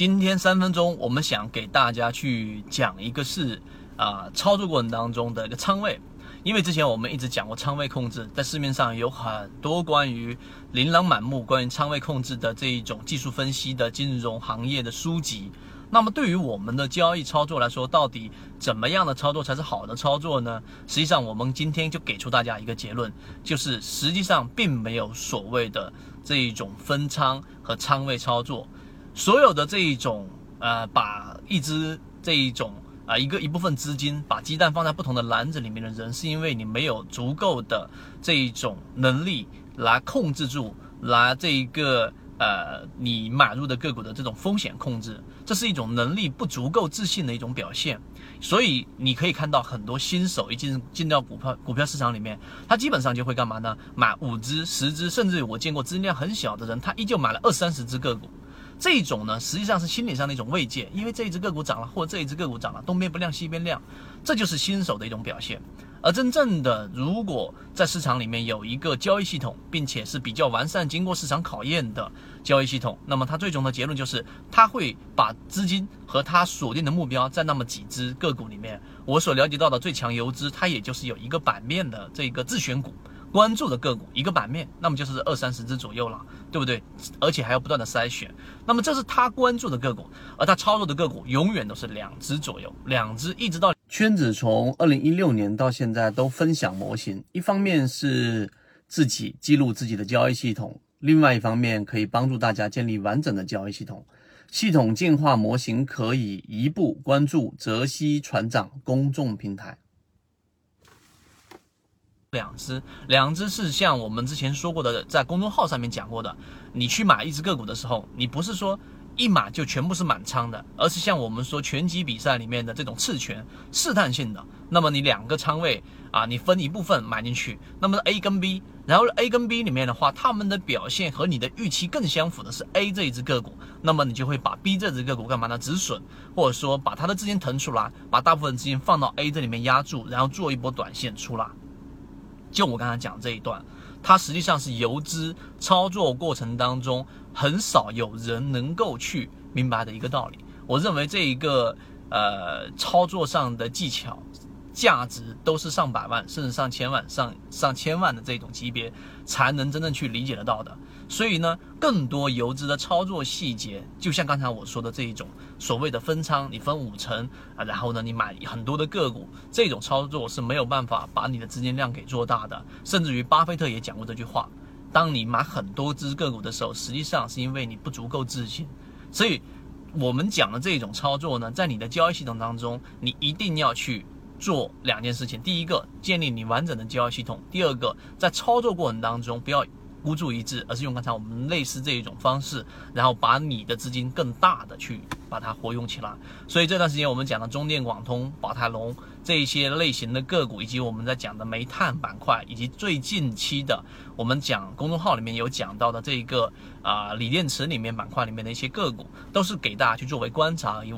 今天三分钟，我们想给大家去讲一个是啊，操作过程当中的一个仓位。因为之前我们一直讲过仓位控制，在市面上有很多关于琳琅满目关于仓位控制的这一种技术分析的金融行业的书籍。那么对于我们的交易操作来说，到底怎么样的操作才是好的操作呢？实际上，我们今天就给出大家一个结论，就是实际上并没有所谓的这一种分仓和仓位操作。所有的这一种呃，把一只这一种啊一个一部分资金把鸡蛋放在不同的篮子里面的人，是因为你没有足够的这一种能力来控制住，来这一个呃你买入的个股的这种风险控制，这是一种能力不足够自信的一种表现。所以你可以看到很多新手一进进到股票股票市场里面，他基本上就会干嘛呢？买五只、十只，甚至我见过资金量很小的人，他依旧买了二三十只个股。这种呢，实际上是心理上的一种慰藉，因为这一只个股涨了，或者这一只个股涨了，东边不亮西边亮，这就是新手的一种表现。而真正的，如果在市场里面有一个交易系统，并且是比较完善、经过市场考验的交易系统，那么它最终的结论就是，它会把资金和它锁定的目标在那么几只个股里面。我所了解到的最强游资，它也就是有一个版面的这个自选股。关注的个股一个版面，那么就是二三十只左右了，对不对？而且还要不断的筛选，那么这是他关注的个股，而他操作的个股永远都是两只左右，两只一直到圈子从二零一六年到现在都分享模型，一方面是自己记录自己的交易系统，另外一方面可以帮助大家建立完整的交易系统。系统进化模型可以一步关注泽西船长公众平台。两只，两只是像我们之前说过的，在公众号上面讲过的。你去买一只个股的时候，你不是说一买就全部是满仓的，而是像我们说拳击比赛里面的这种次拳，试探性的。那么你两个仓位啊，你分一部分买进去，那么 A 跟 B，然后 A 跟 B 里面的话，他们的表现和你的预期更相符的是 A 这一只个股，那么你就会把 B 这只个股干嘛呢？止损，或者说把它的资金腾出来，把大部分资金放到 A 这里面压住，然后做一波短线出来。就我刚才讲这一段，它实际上是游资操作过程当中很少有人能够去明白的一个道理。我认为这一个呃操作上的技巧。价值都是上百万，甚至上千万、上上千万的这种级别，才能真正去理解得到的。所以呢，更多游资的操作细节，就像刚才我说的这一种所谓的分仓，你分五成啊，然后呢，你买很多的个股，这种操作是没有办法把你的资金量给做大的。甚至于巴菲特也讲过这句话：，当你买很多只个股的时候，实际上是因为你不足够自信。所以，我们讲的这种操作呢，在你的交易系统当中，你一定要去。做两件事情，第一个建立你完整的交易系统，第二个在操作过程当中不要孤注一掷，而是用刚才我们类似这一种方式，然后把你的资金更大的去把它活用起来。所以这段时间我们讲的中电广通、宝泰龙这一些类型的个股，以及我们在讲的煤炭板块，以及最近期的我们讲公众号里面有讲到的这一个啊锂电池里面板块里面的一些个股，都是给大家去作为观察而已。